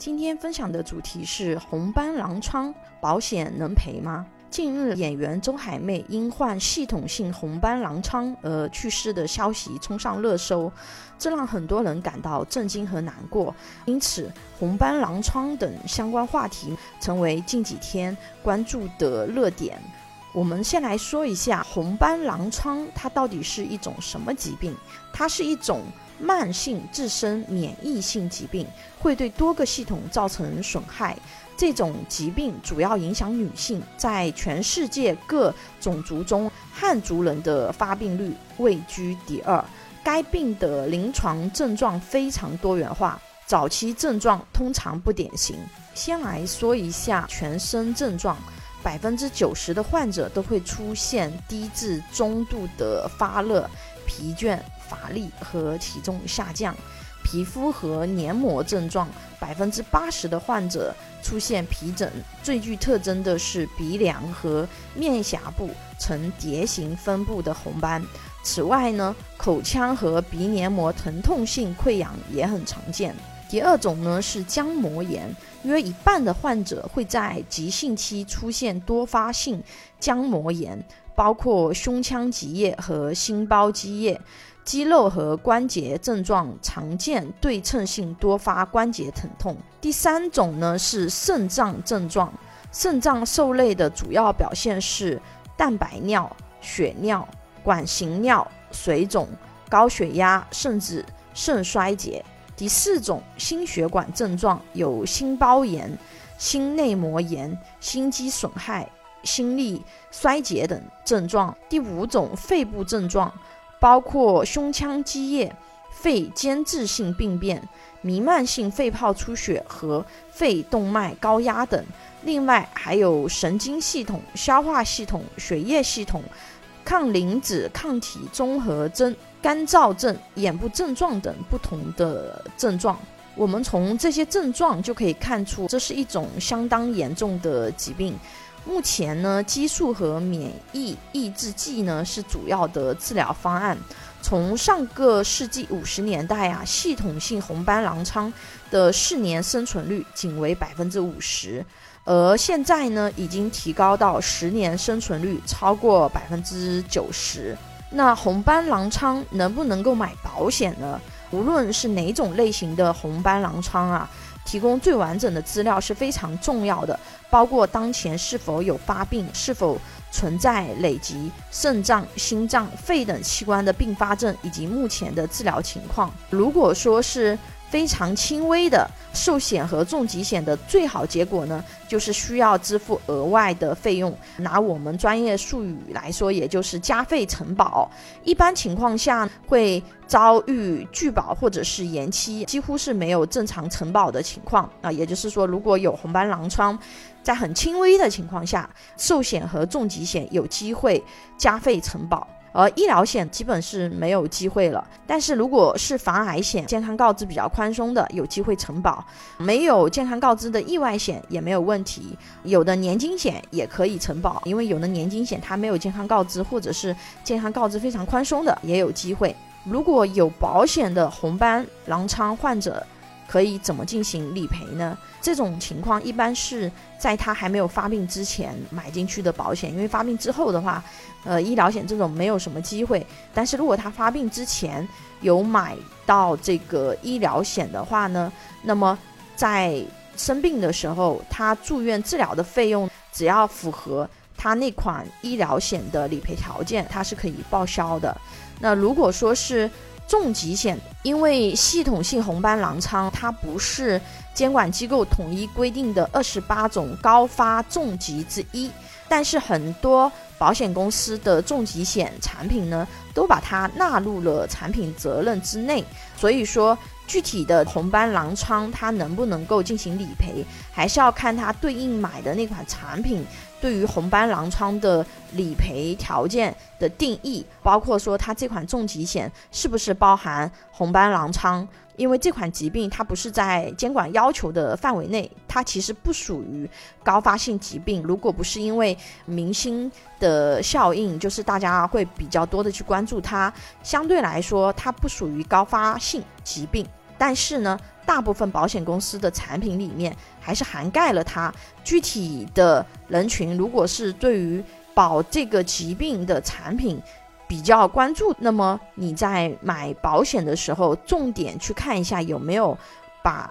今天分享的主题是红斑狼疮保险能赔吗？近日，演员周海媚因患系统性红斑狼疮而去世的消息冲上热搜，这让很多人感到震惊和难过。因此，红斑狼疮等相关话题成为近几天关注的热点。我们先来说一下红斑狼疮，它到底是一种什么疾病？它是一种慢性自身免疫性疾病，会对多个系统造成损害。这种疾病主要影响女性，在全世界各种族中，汉族人的发病率位居第二。该病的临床症状非常多元化，早期症状通常不典型。先来说一下全身症状，百分之九十的患者都会出现低至中度的发热、疲倦、乏力和体重下降。皮肤和黏膜症状，百分之八十的患者出现皮疹，最具特征的是鼻梁和面颊部呈蝶形分布的红斑。此外呢，口腔和鼻黏膜疼痛性溃疡也很常见。第二种呢是浆膜炎，约一半的患者会在急性期出现多发性浆膜炎，包括胸腔积液和心包积液。肌肉和关节症状常见对称性多发关节疼痛。第三种呢是肾脏症状，肾脏受累的主要表现是蛋白尿、血尿、管型尿、水肿、高血压，甚至肾衰竭。第四种心血管症状有心包炎、心内膜炎、心肌损害、心力衰竭等症状。第五种肺部症状。包括胸腔积液、肺间质性病变、弥漫性肺泡出血和肺动脉高压等。另外还有神经系统、消化系统、血液系统、抗磷脂抗体综合征、干燥症、眼部症状等不同的症状。我们从这些症状就可以看出，这是一种相当严重的疾病。目前呢，激素和免疫抑制剂呢是主要的治疗方案。从上个世纪五十年代啊，系统性红斑狼疮的四年生存率仅为百分之五十，而现在呢，已经提高到十年生存率超过百分之九十。那红斑狼疮能不能够买保险呢？无论是哪种类型的红斑狼疮啊。提供最完整的资料是非常重要的，包括当前是否有发病，是否存在累及肾脏、心脏、肺等器官的并发症，以及目前的治疗情况。如果说是非常轻微的寿险和重疾险的最好结果呢，就是需要支付额外的费用。拿我们专业术语来说，也就是加费承保。一般情况下会遭遇拒保或者是延期，几乎是没有正常承保的情况啊。也就是说，如果有红斑狼疮，在很轻微的情况下，寿险和重疾险有机会加费承保。而医疗险基本是没有机会了，但是如果是防癌险，健康告知比较宽松的，有机会承保；没有健康告知的意外险也没有问题。有的年金险也可以承保，因为有的年金险它没有健康告知，或者是健康告知非常宽松的，也有机会。如果有保险的红斑狼疮患者。可以怎么进行理赔呢？这种情况一般是在他还没有发病之前买进去的保险，因为发病之后的话，呃，医疗险这种没有什么机会。但是如果他发病之前有买到这个医疗险的话呢，那么在生病的时候，他住院治疗的费用只要符合他那款医疗险的理赔条件，它是可以报销的。那如果说是重疾险，因为系统性红斑狼疮它不是监管机构统一规定的二十八种高发重疾之一，但是很多保险公司的重疾险产品呢，都把它纳入了产品责任之内，所以说。具体的红斑狼疮，它能不能够进行理赔，还是要看它对应买的那款产品对于红斑狼疮的理赔条件的定义，包括说它这款重疾险是不是包含红斑狼疮，因为这款疾病它不是在监管要求的范围内，它其实不属于高发性疾病。如果不是因为明星的效应，就是大家会比较多的去关注它，相对来说它不属于高发性疾病。但是呢，大部分保险公司的产品里面还是涵盖了它。具体的人群，如果是对于保这个疾病的产品比较关注，那么你在买保险的时候，重点去看一下有没有把